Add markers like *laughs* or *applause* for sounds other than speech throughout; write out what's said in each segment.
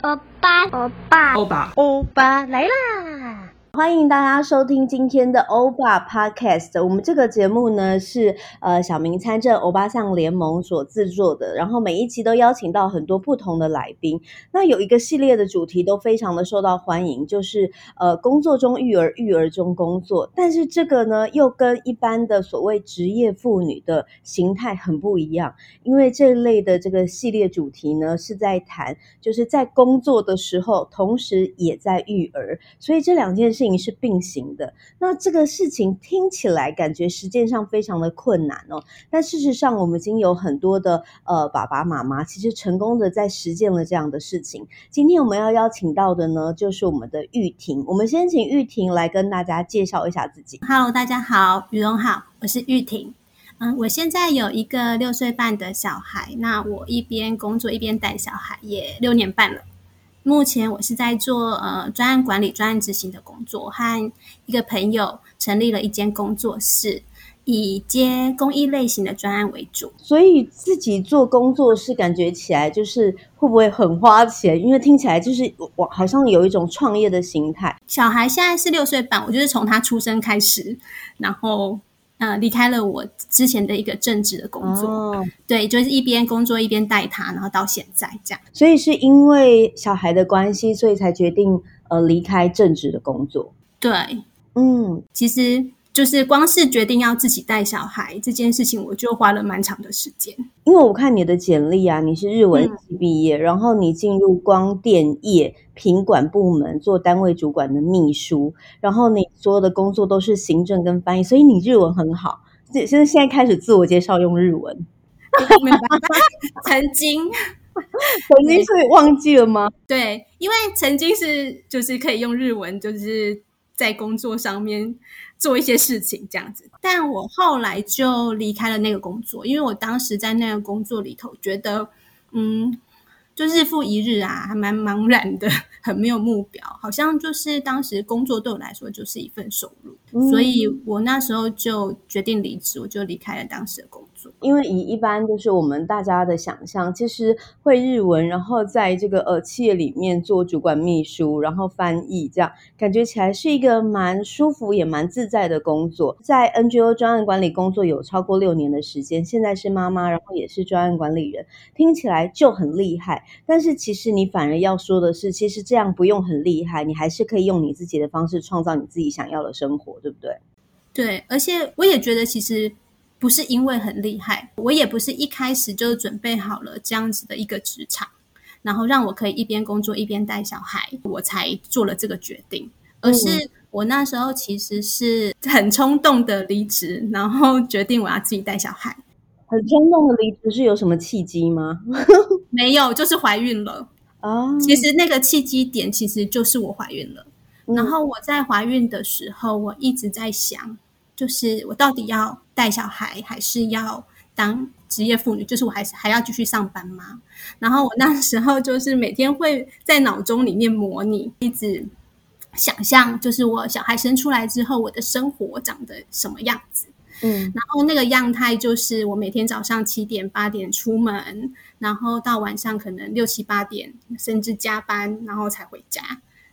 欧巴，欧巴，欧巴，欧巴来啦！欢迎大家收听今天的欧巴 Podcast。我们这个节目呢是呃小明参政欧巴桑联盟所制作的，然后每一期都邀请到很多不同的来宾。那有一个系列的主题都非常的受到欢迎，就是呃工作中育儿，育儿中工作。但是这个呢又跟一般的所谓职业妇女的形态很不一样，因为这一类的这个系列主题呢是在谈就是在工作的时候，同时也在育儿，所以这两件事情。是并行的，那这个事情听起来感觉实践上非常的困难哦，但事实上我们已经有很多的呃爸爸妈妈其实成功的在实践了这样的事情。今天我们要邀请到的呢，就是我们的玉婷。我们先请玉婷来跟大家介绍一下自己。Hello，大家好，雨蓉好，我是玉婷。嗯，我现在有一个六岁半的小孩，那我一边工作一边带小孩，也六年半了。目前我是在做呃专案管理、专案执行的工作，和一个朋友成立了一间工作室，以接公益类型的专案为主。所以自己做工作室，感觉起来就是会不会很花钱？因为听起来就是我好像有一种创业的心态。小孩现在是六岁半，我就是从他出生开始，然后。呃，离开了我之前的一个正职的工作，哦，对，就是一边工作一边带他，然后到现在这样。所以是因为小孩的关系，所以才决定呃离开正职的工作。对，嗯，其实。就是光是决定要自己带小孩这件事情，我就花了蛮长的时间。因为我看你的简历啊，你是日文系毕业，嗯，然后你进入光电业品管部门做单位主管的秘书，然后你所有的工作都是行政跟翻译，所以你日文很好。现现在现在开始自我介绍用日文，*laughs* 明白 *laughs* 曾经 *laughs* 曾经是忘记了吗？对，因为曾经是就是可以用日文，就是在工作上面。做一些事情这样子，但我后来就离开了那个工作，因为我当时在那个工作里头觉得，嗯，就日复一日啊，还蛮茫然的，很没有目标，好像就是当时工作对我来说就是一份收入，嗯，所以我那时候就决定离职，我就离开了当时的工作。因为以一般就是我们大家的想象，其实会日文，然后在这个呃企业里面做主管秘书，然后翻译，这样感觉起来是一个蛮舒服也蛮自在的工作。在 NGO 专案管理工作有超过六年的时间，现在是妈妈，然后也是专案管理人，听起来就很厉害。但是其实你反而要说的是，其实这样不用很厉害，你还是可以用你自己的方式创造你自己想要的生活，对不对？对，而且我也觉得其实。不是因为很厉害，我也不是一开始就准备好了这样子的一个职场，然后让我可以一边工作一边带小孩，我才做了这个决定。而是我那时候其实是很冲动的离职，然后决定我要自己带小孩。很冲动的离职是有什么契机吗？*laughs* 没有，就是怀孕了。哦，其实那个契机点其实就是我怀孕了。然后我在怀孕的时候，我一直在想。就是我到底要带小孩，还是要当职业妇女？就是我还是还要继续上班吗？然后我那时候就是每天会在脑中里面模拟，一直想象，就是我小孩生出来之后，我的生活长得什么样子。嗯，然后那个样态就是我每天早上七点八点出门，然后到晚上可能六七八点，甚至加班，然后才回家。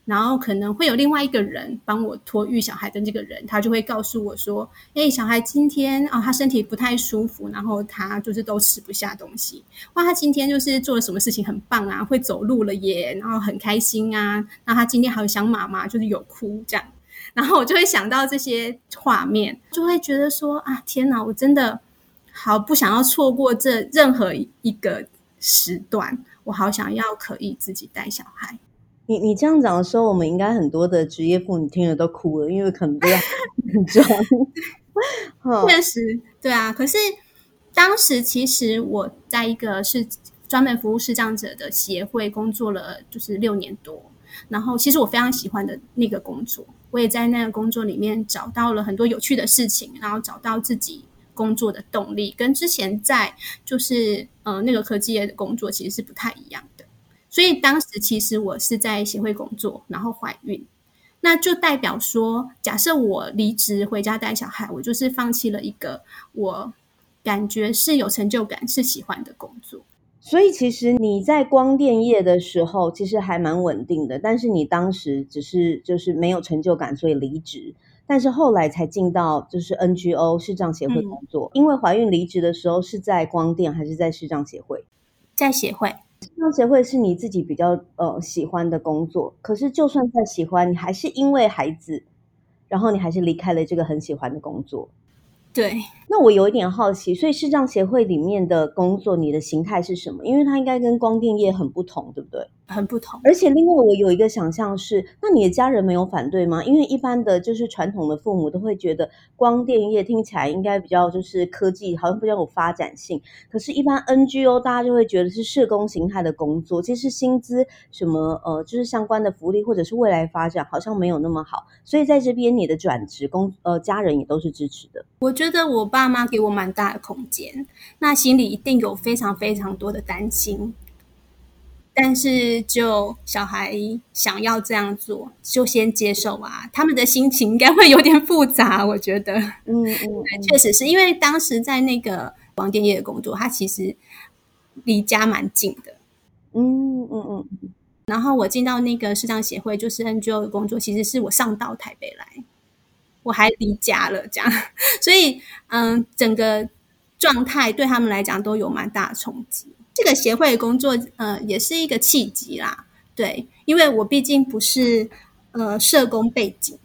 然后可能会有另外一个人帮我托育小孩的这个人，他就会告诉我说：“诶，小孩今天啊、哦，他身体不太舒服，然后他就是都吃不下东西。哇，他今天就是做了什么事情很棒啊，会走路了耶，然后很开心啊。那他今天还有想妈妈，就是有哭这样。然后我就会想到这些画面，就会觉得说啊，天哪，我真的好不想要错过这任何一个时段，我好想要可以自己带小孩。”你你这样讲的时候，我们应该很多的职业妇女听了都哭了，因为可能都要很 *laughs* 装。确实，对啊。可是当时其实我在一个是专门服务视障者的协会工作了，就是六年多。然后其实我非常喜欢的那个工作，我也在那个工作里面找到了很多有趣的事情，然后找到自己工作的动力，跟之前在就是呃那个科技业的工作其实是不太一样的。所以当时其实我是在协会工作，然后怀孕。那就代表说，假设我离职回家带小孩，我就是放弃了一个我感觉是有成就感、是喜欢的工作。所以其实你在光电业的时候，其实还蛮稳定的，但是你当时只是就是没有成就感，所以离职。但是后来才进到就是 NGO 视障协会工作。嗯、因为怀孕离职的时候是在光电还是在视障协会？在协会。视障协会是你自己比较呃喜欢的工作，可是就算再喜欢，你还是因为孩子，然后你还是离开了这个很喜欢的工作。对，那我有一点好奇，所以视障协会里面的工作，你的形态是什么？因为它应该跟光电业很不同，对不对？很不同。而且另外，我有一个想象是，那你的家人没有反对吗？因为一般的就是传统的父母都会觉得光电业听起来应该比较就是科技，好像比较有发展性。可是，一般 NGO 大家就会觉得是社工形态的工作，其实薪资什么呃，就是相关的福利或者是未来发展好像没有那么好。所以在这边，你的转职工呃，家人也都是支持的。我觉得我爸妈给我蛮大的空间，那心里一定有非常非常多的担心，但是就小孩想要这样做，就先接受啊。他们的心情应该会有点复杂，我觉得，嗯嗯，*laughs* 确实是因为当时在那个广电业的工作，他其实离家蛮近的，嗯嗯嗯。然后我进到那个视障协会，就是 NGO 的工作，其实是我上到台北来。我还离家了，这样，所以，嗯，整个状态对他们来讲都有蛮大的冲击。这个协会工作，呃，也是一个契机啦，对，因为我毕竟不是呃社工背景，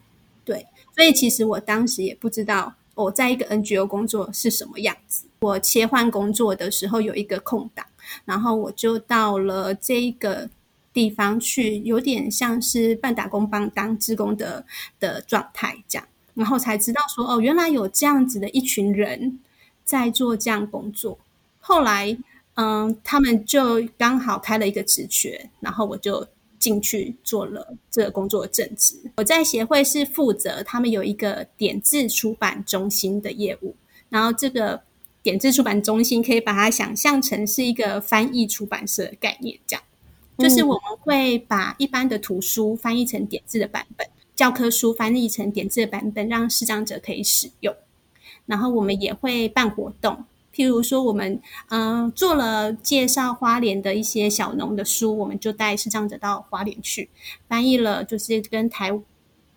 对，所以其实我当时也不知道我在一个 NGO 工作是什么样子。我切换工作的时候有一个空档，然后我就到了这个地方去，有点像是半打工帮当职工的的状态这样。然后才知道说哦，原来有这样子的一群人在做这样工作。后来，嗯，他们就刚好开了一个职缺，然后我就进去做了这个工作的正职。我在协会是负责他们有一个点字出版中心的业务，然后这个点字出版中心可以把它想象成是一个翻译出版社的概念，这样就是我们会把一般的图书翻译成点字的版本。教科书翻译成点字的版本，让视障者可以使用。然后我们也会办活动，譬如说我们嗯、做了介绍花莲的一些小农的书，我们就带视障者到花莲去翻译了，就是跟台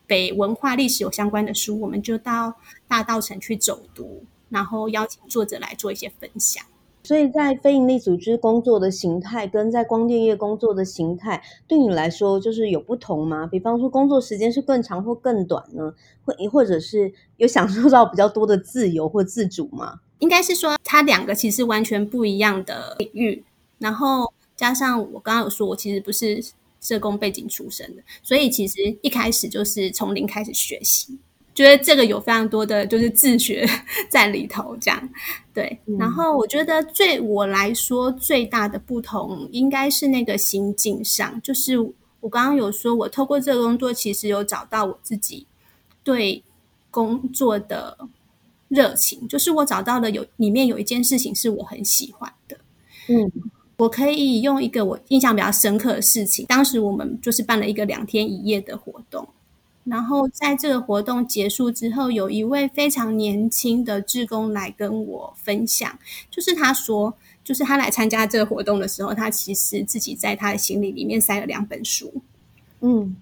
北文化历史有相关的书，我们就到大稻城去走读，然后邀请作者来做一些分享。所以在非营利组织工作的形态跟在光电业工作的形态，对你来说就是有不同吗？比方说工作时间是更长或更短呢？或或者是有享受到比较多的自由或自主吗？应该是说，它两个其实完全不一样的领域。然后加上我刚刚有说，我其实不是社工背景出身的，所以其实一开始就是从零开始学习。觉得这个有非常多的就是自学 *laughs* 在里头，这样对。然后我觉得对我来说最大的不同，应该是那个心境上。就是我刚刚有说，我透过这个工作，其实有找到我自己对工作的热情。就是我找到了有里面有一件事情是我很喜欢的。嗯，我可以用一个我印象比较深刻的事情。当时我们就是办了一个两天一夜的活动。然后在这个活动结束之后，有一位非常年轻的志工来跟我分享，就是他说，就是他来参加这个活动的时候，他其实自己在他的行李里面塞了两本书，嗯，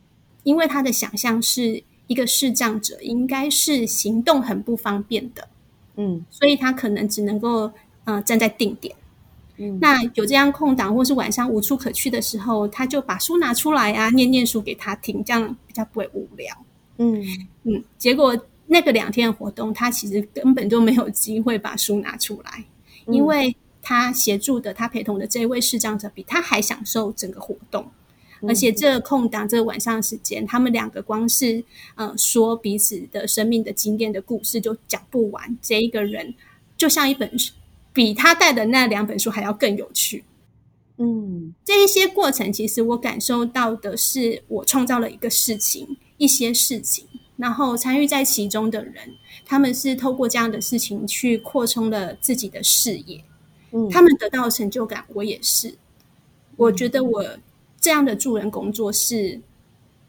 因为他的想象是一个视障者应该是行动很不方便的，嗯，所以他可能只能够呃站在定点。那有这样空档，或是晚上无处可去的时候，他就把书拿出来啊，念念书给他听，这样比较不会无聊。嗯嗯，结果那个两天的活动，他其实根本就没有机会把书拿出来，因为他协助的、他陪同的这位视障者比他还享受整个活动，而且这个空档，这个晚上的时间，他们两个光是呃说彼此的生命的经验的故事就讲不完。这一个人就像一本书。比他带的那两本书还要更有趣，嗯，这一些过程其实我感受到的是，我创造了一个事情，一些事情，然后参与在其中的人，他们是透过这样的事情去扩充了自己的视野，嗯，他们得到的成就感，我也是，我觉得我这样的助人工作是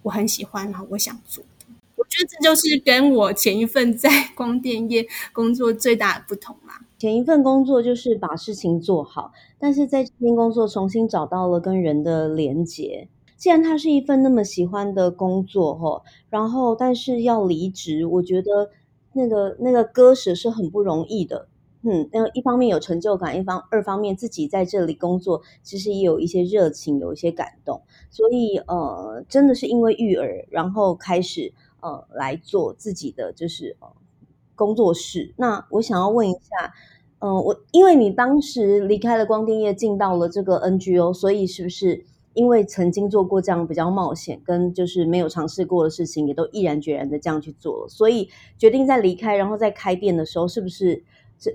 我很喜欢，然后我想做的。我觉得这就是跟我前一份在 *laughs* 光电业工作最大的不同啦。前一份工作就是把事情做好，但是在这边工作重新找到了跟人的连结。既然它是一份那么喜欢的工作，吼，然后但是要离职，我觉得那个那个割舍是很不容易的。嗯，那一方面有成就感，一方二方面自己在这里工作，其实也有一些热情，有一些感动。所以呃，真的是因为育儿，然后开始呃来做自己的就是呃工作室。那我想要问一下，嗯、呃，我因为你当时离开了光电业，进到了这个 NGO，所以是不是？因为曾经做过这样比较冒险，跟就是没有尝试过的事情，也都毅然决然的这样去做了，所以决定在离开，然后在开店的时候，是不是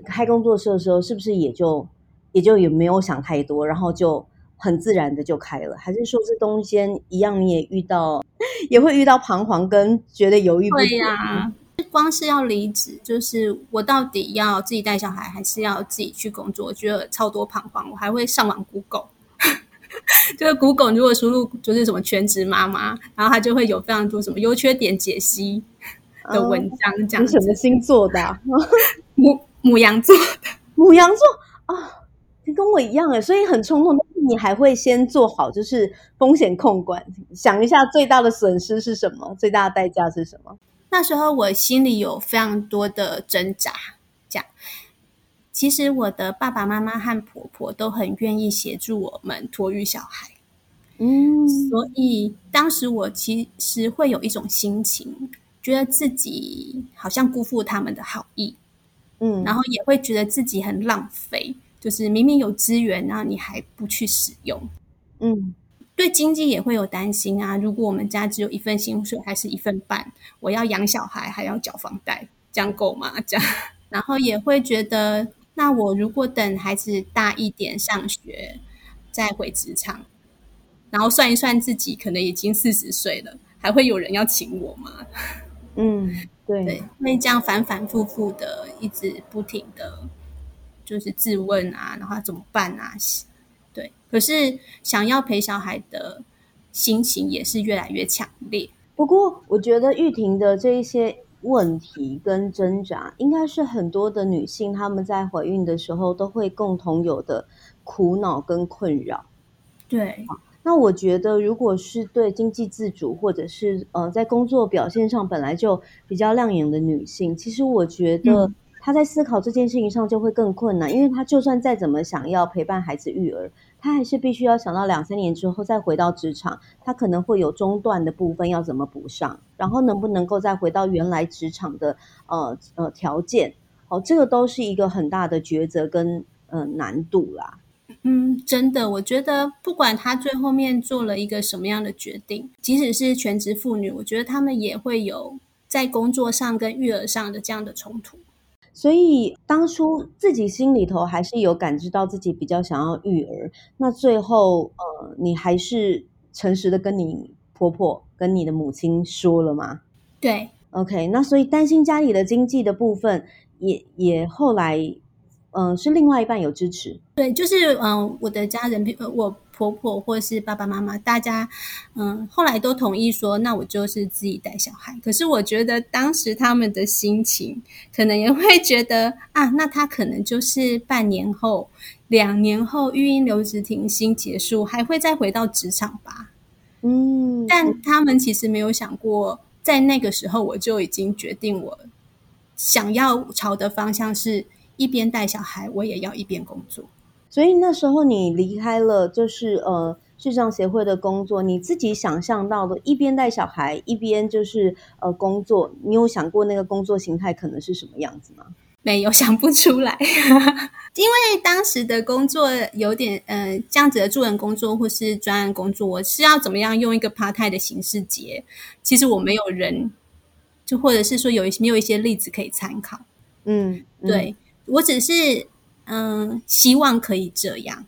开工作室的时候，是不是也就也就也没有想太多，然后就很自然的就开了？还是说这中间一样你也遇到，*laughs* 也会遇到彷徨跟觉得犹豫不决？对呀、啊，光是要离职，就是我到底要自己带小孩，还是要自己去工作？我觉得超多彷徨，我还会上网 Google。*laughs* 就是 Google 如果输入就是什么全职妈妈，然后它就会有非常多什么优缺点解析的文章，讲、嗯、什么星座的、啊？母母羊座的，*laughs* 母羊座啊，你跟我一样哎，所以很冲动。但是你还会先做好就是风险控管，想一下最大的损失是什么，最大的代价是什么？那时候我心里有非常多的挣扎，这样。其实我的爸爸妈妈和婆婆都很愿意协助我们托育小孩，嗯，所以当时我其实会有一种心情，觉得自己好像辜负他们的好意，嗯，然后也会觉得自己很浪费，就是明明有资源，然后你还不去使用，嗯，对经济也会有担心啊。如果我们家只有一份薪水，还是一份半，我要养小孩还要缴房贷，这样够吗？这样，然后也会觉得。那我如果等孩子大一点上学，再回职场，然后算一算自己可能已经四十岁了，还会有人要请我吗？嗯，对，对，会这样反反复复的，一直不停的，就是自问啊，然后怎么办啊？对，可是想要陪小孩的心情也是越来越强烈。不过，我觉得玉婷的这一些。问题跟挣扎，应该是很多的女性她们在怀孕的时候都会共同有的苦恼跟困扰。对，那我觉得，如果是对经济自主，或者是呃在工作表现上本来就比较亮眼的女性，其实我觉得她在思考这件事情上就会更困难，嗯、因为她就算再怎么想要陪伴孩子育儿。他还是必须要想到两三年之后再回到职场，他可能会有中断的部分要怎么补上，然后能不能够再回到原来职场的呃呃条件，哦，这个都是一个很大的抉择跟呃难度啦。嗯，真的，我觉得不管他最后面做了一个什么样的决定，即使是全职妇女，我觉得他们也会有在工作上跟育儿上的这样的冲突。所以当初自己心里头还是有感知到自己比较想要育儿，那最后呃，你还是诚实的跟你婆婆跟你的母亲说了吗？对，OK，那所以担心家里的经济的部分也，也也后来嗯、呃，是另外一半有支持。对，就是嗯、呃，我的家人，我。婆婆或是爸爸妈妈，大家嗯，后来都同意说，那我就是自己带小孩。可是我觉得当时他们的心情，可能也会觉得啊，那他可能就是半年后、两年后育婴留职停薪结束，还会再回到职场吧。嗯，但他们其实没有想过，在那个时候我就已经决定，我想要朝的方向是一边带小孩，我也要一边工作。所以那时候你离开了，就是呃视障协会的工作，你自己想象到的，一边带小孩，一边就是呃工作，你有想过那个工作形态可能是什么样子吗？没有，*laughs* 想不出来，*laughs* 因为当时的工作有点呃这样子的助人工作或是专案工作，我是要怎么样用一个 part time 的形式接？其实我没有人，就或者是说有一些没有一些例子可以参考。嗯，嗯对我只是。嗯，希望可以这样。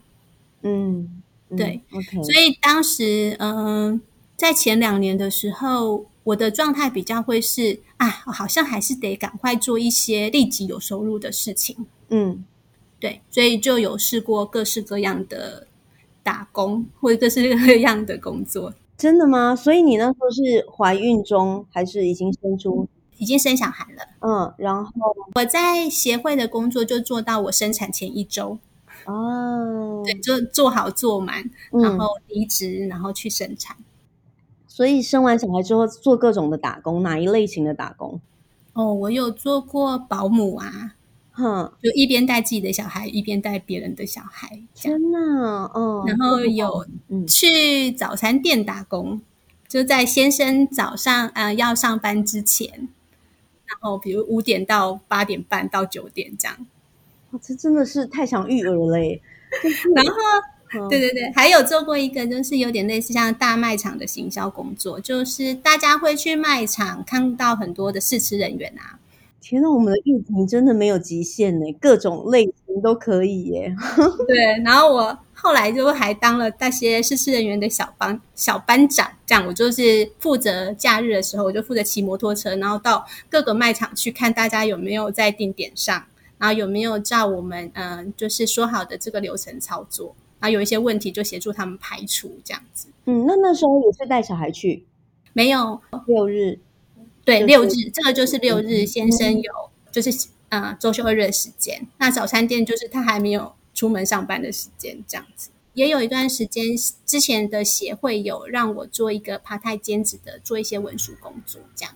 嗯，对，OK。所以当时，嗯，在前两年的时候，我的状态比较会是啊，好像还是得赶快做一些立即有收入的事情。嗯，对，所以就有试过各式各样的打工，或者各式各样的工作。真的吗？所以你那时候是怀孕中还是已经生出？已经生小孩了。嗯，然后我在协会的工作就做到我生产前一周。哦，对，就做好做满，然后离职，嗯、然后去生产。所以生完小孩之后做各种的打工，哪一类型的打工？哦，我有做过保姆啊，哼，就一边带自己的小孩，一边带别人的小孩。天哪，哦，然后有去早餐店打工，嗯、就在先生早上呃要上班之前，然后比如五点到八点半到九点这样。哇这真的是太想育儿了耶！*laughs* 然后，嗯、对对对，还有做过一个，就是有点类似像大卖场的行销工作，就是大家会去卖场看到很多的试吃人员啊。天呐，我们的疫情真的没有极限呢，各种类型都可以耶。*laughs* 对，然后我后来就还当了那些试吃人员的小班小班长，这样我就是负责假日的时候，我就负责骑摩托车，然后到各个卖场去看大家有没有在定点上。然后有没有照我们嗯、呃，就是说好的这个流程操作？然后有一些问题就协助他们排除这样子。嗯，那那时候也是带小孩去？没有，六日。对，就是、六日，这个就是六日。先生有就是嗯、呃，周休二日的时间。那早餐店就是他还没有出门上班的时间，这样子。也有一段时间，之前的协会有让我做一个 part time 兼职的，做一些文书工作，这样。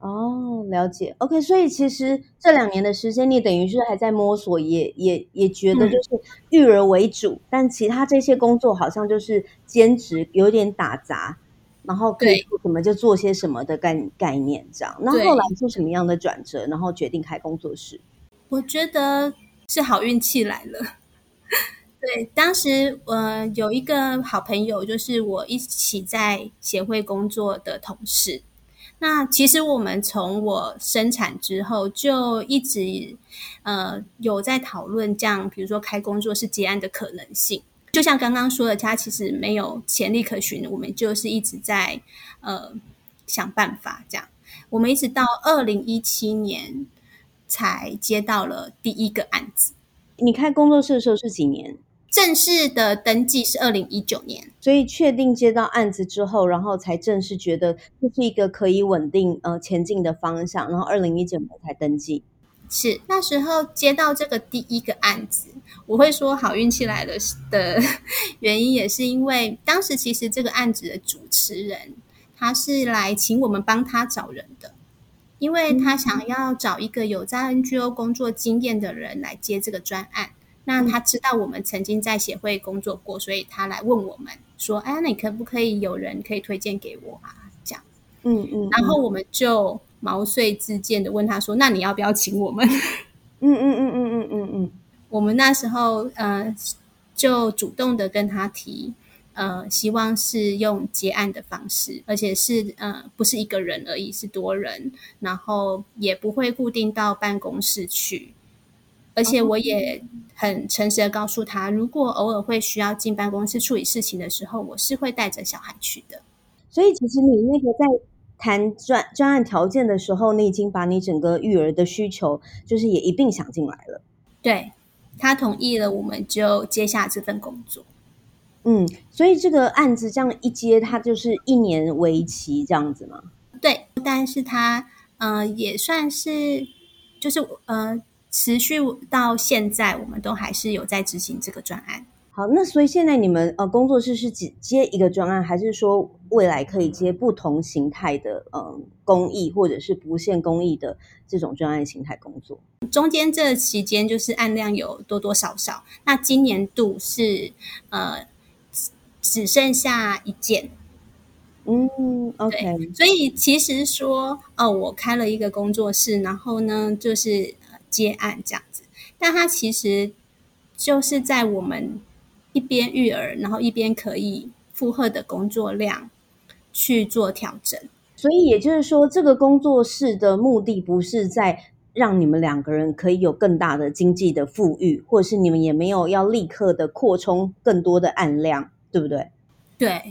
哦，了解。OK，所以其实这两年的时间，你等于是还在摸索，也也也觉得就是育儿为主，嗯、但其他这些工作好像就是兼职，有点打杂，然后可以做什么就做些什么的概概念这样。那后来是什么样的转折，然后决定开工作室？我觉得是好运气来了。*laughs* 对，当时呃有一个好朋友，就是我一起在协会工作的同事。那其实我们从我生产之后就一直呃有在讨论这样，比如说开工作室接案的可能性。就像刚刚说的，他其实没有潜力可循，我们就是一直在呃想办法这样。我们一直到二零一七年才接到了第一个案子。你开工作室的时候是几年？正式的登记是二零一九年，所以确定接到案子之后，然后才正式觉得这是一个可以稳定呃前进的方向，然后二零一九年才登记。是那时候接到这个第一个案子，我会说好运气来了的 *laughs* 原因，也是因为当时其实这个案子的主持人他是来请我们帮他找人的，因为他想要找一个有在 NGO 工作经验的人来接这个专案。那他知道我们曾经在协会工作过，所以他来问我们说：“哎，那你可不可以有人可以推荐给我啊？”这样，嗯嗯，然后我们就毛遂自荐的问他说：“那你要不要请我们？”嗯嗯嗯嗯嗯嗯嗯，我们那时候呃就主动的跟他提，呃，希望是用结案的方式，而且是呃不是一个人而已，是多人，然后也不会固定到办公室去。而且我也很诚实的告诉他，如果偶尔会需要进办公室处理事情的时候，我是会带着小孩去的。所以，其实你那个在谈专专案条件的时候，你已经把你整个育儿的需求，就是也一并想进来了。对，他同意了，我们就接下这份工作。嗯，所以这个案子这样一接，它就是一年为期这样子吗？对，但是它呃也算是就是呃。持续到现在，我们都还是有在执行这个专案。好，那所以现在你们呃工作室是只接一个专案，还是说未来可以接不同形态的呃公益或者是不限公益的这种专案形态工作？中间这期间就是案量有多多少少。那今年度是呃只剩下一件。嗯，OK。所以其实说哦，我开了一个工作室，然后呢就是。接案这样子，但它其实就是在我们一边育儿，然后一边可以负荷的工作量去做调整。所以也就是说，这个工作室的目的不是在让你们两个人可以有更大的经济的富裕，或者是你们也没有要立刻的扩充更多的案量，对不对？对，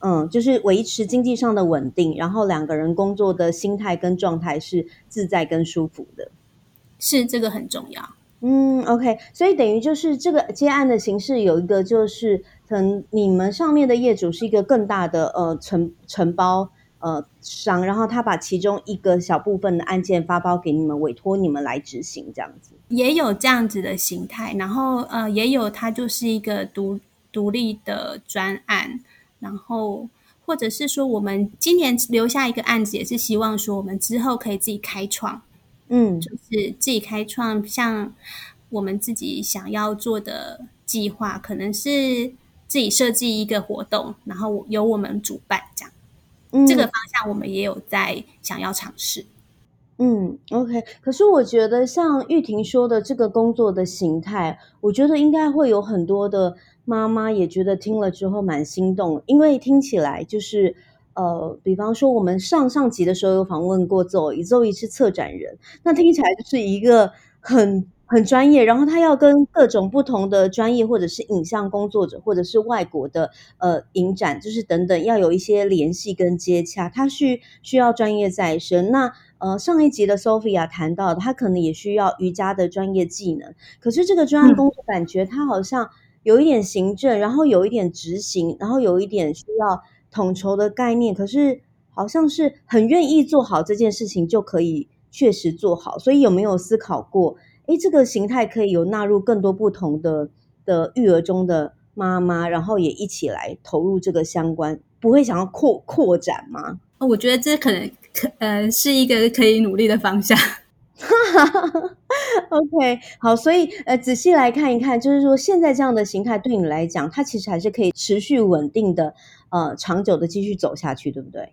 嗯，就是维持经济上的稳定，然后两个人工作的心态跟状态是自在跟舒服的。是这个很重要。嗯，OK，所以等于就是这个接案的形式有一个就是，可能你们上面的业主是一个更大的呃承承包呃商，然后他把其中一个小部分的案件发包给你们，委托你们来执行这样子。也有这样子的形态，然后呃也有它就是一个独独立的专案，然后或者是说我们今年留下一个案子，也是希望说我们之后可以自己开创。嗯，就是自己开创，像我们自己想要做的计划，可能是自己设计一个活动，然后由我们主办这样。嗯，这个方向我们也有在想要尝试。嗯，OK。可是我觉得像玉婷说的这个工作的形态，我觉得应该会有很多的妈妈也觉得听了之后蛮心动，因为听起来就是。呃，比方说我们上上集的时候有访问过 Zoe，Zoe 是策展人，那听起来就是一个很很专业，然后他要跟各种不同的专业或者是影像工作者，或者是外国的呃影展，就是等等要有一些联系跟接洽，他需需要专业在身。那呃上一集的 Sophia 谈到的，他可能也需要瑜伽的专业技能，可是这个专案工作感觉他好像有一点行政，然后有一点执行，然后有一点需要。统筹的概念，可是好像是很愿意做好这件事情就可以确实做好，所以有没有思考过？诶，这个形态可以有纳入更多不同的的育儿中的妈妈，然后也一起来投入这个相关，不会想要扩扩展吗？我觉得这可能可呃是一个可以努力的方向。哈 *laughs* 哈 OK，好，所以呃仔细来看一看，就是说现在这样的形态对你来讲，它其实还是可以持续稳定的。呃，长久的继续走下去，对不对？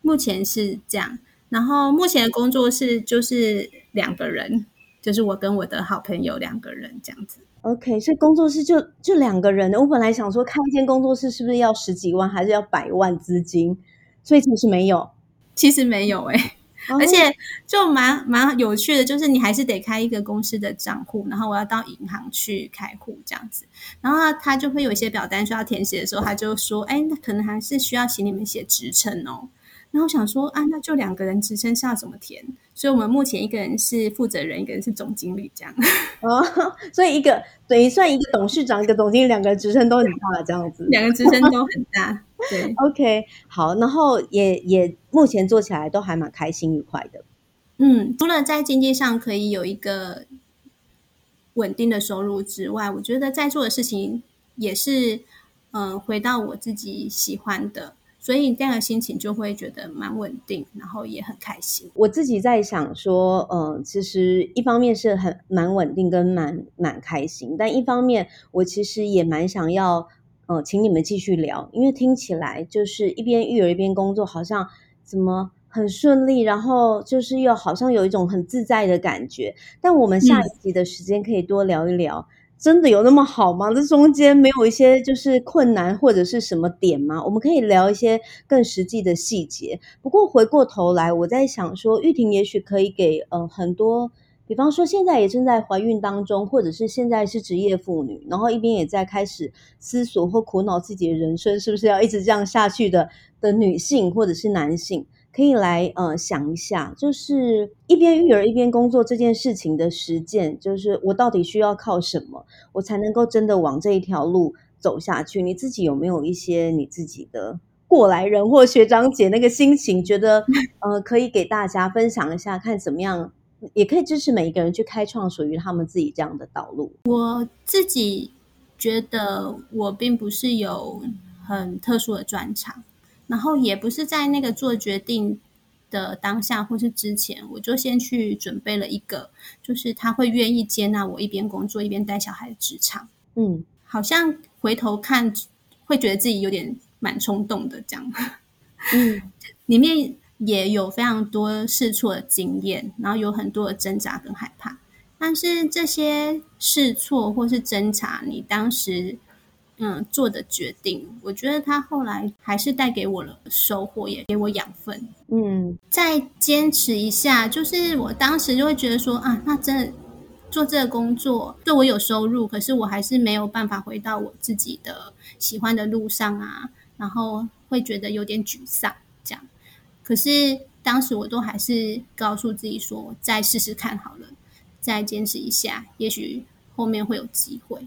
目前是这样。然后目前的工作室就是两个人，就是我跟我的好朋友两个人这样子。OK，所以工作室就就两个人。我本来想说开一间工作室是不是要十几万，还是要百万资金？所以其实没有，其实没有哎、欸。而且就蛮蛮有趣的，就是你还是得开一个公司的账户，然后我要到银行去开户这样子，然后他就会有一些表单需要填写的时候，他就说：“哎，那可能还是需要请你们写职称哦。”然后我想说：“啊，那就两个人职称是要怎么填？”所以我们目前一个人是负责人，一个人是总经理这样。*laughs* 哦，所以一个等于算一个董事长，一个总经理，两个职称都很大这样子，两个职称都很大。对，OK，好，然后也也目前做起来都还蛮开心愉快的。嗯，除了在经济上可以有一个稳定的收入之外，我觉得在做的事情也是，嗯、呃，回到我自己喜欢的，所以这样的心情就会觉得蛮稳定，然后也很开心。我自己在想说，嗯、呃，其实一方面是很蛮稳定跟蛮蛮开心，但一方面我其实也蛮想要。呃，请你们继续聊，因为听起来就是一边育儿一边工作，好像怎么很顺利，然后就是又好像有一种很自在的感觉。但我们下一集的时间可以多聊一聊，嗯、真的有那么好吗？这中间没有一些就是困难或者是什么点吗？我们可以聊一些更实际的细节。不过回过头来，我在想说，玉婷也许可以给呃很多。比方说，现在也正在怀孕当中，或者是现在是职业妇女，然后一边也在开始思索或苦恼自己的人生是不是要一直这样下去的的女性或者是男性，可以来呃想一下，就是一边育儿一边工作这件事情的实践，就是我到底需要靠什么，我才能够真的往这一条路走下去？你自己有没有一些你自己的过来人或学长姐那个心情，觉得呃可以给大家分享一下，看怎么样？也可以支持每一个人去开创属于他们自己这样的道路。我自己觉得我并不是有很特殊的专长，然后也不是在那个做决定的当下或是之前，我就先去准备了一个，就是他会愿意接纳我一边工作一边带小孩的职场。嗯，好像回头看会觉得自己有点蛮冲动的这样。嗯，*laughs* 里面。也有非常多试错的经验，然后有很多的挣扎跟害怕。但是这些试错或是挣扎，你当时嗯做的决定，我觉得他后来还是带给我了收获，也给我养分。嗯，再坚持一下，就是我当时就会觉得说啊，那真的做这个工作对我有收入，可是我还是没有办法回到我自己的喜欢的路上啊，然后会觉得有点沮丧。可是当时我都还是告诉自己说，再试试看好了，再坚持一下，也许后面会有机会。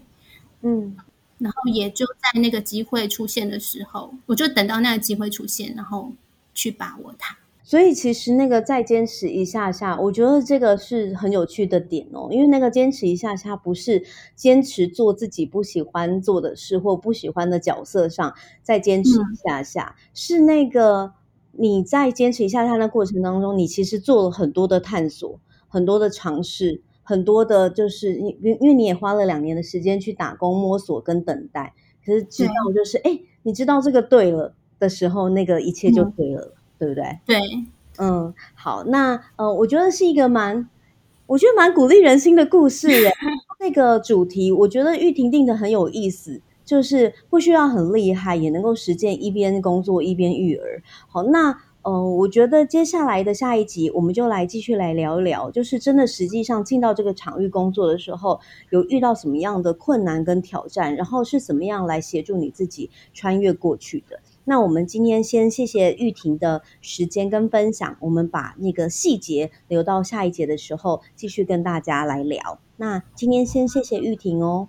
嗯，然后也就在那个机会出现的时候，我就等到那个机会出现，然后去把握它。所以其实那个再坚持一下下，我觉得这个是很有趣的点哦。因为那个坚持一下下，不是坚持做自己不喜欢做的事或不喜欢的角色上再坚持一下下，嗯、是那个你在坚持一下下的过程当中，你其实做了很多的探索，很多的尝试，很多的就是因因为你也花了两年的时间去打工摸索跟等待，可是知道就是哎、嗯，你知道这个对了的时候，那个一切就对了。嗯对不对？对，嗯，好，那呃，我觉得是一个蛮，我觉得蛮鼓励人心的故事耶。*laughs* 那个主题，我觉得玉婷定的很有意思，就是不需要很厉害，也能够实践一边工作一边育儿。好，那呃，我觉得接下来的下一集，我们就来继续来聊一聊，就是真的实际上进到这个场域工作的时候，有遇到什么样的困难跟挑战，然后是怎么样来协助你自己穿越过去的。那我们今天先谢谢玉婷的时间跟分享，我们把那个细节留到下一节的时候继续跟大家来聊。那今天先谢谢玉婷哦。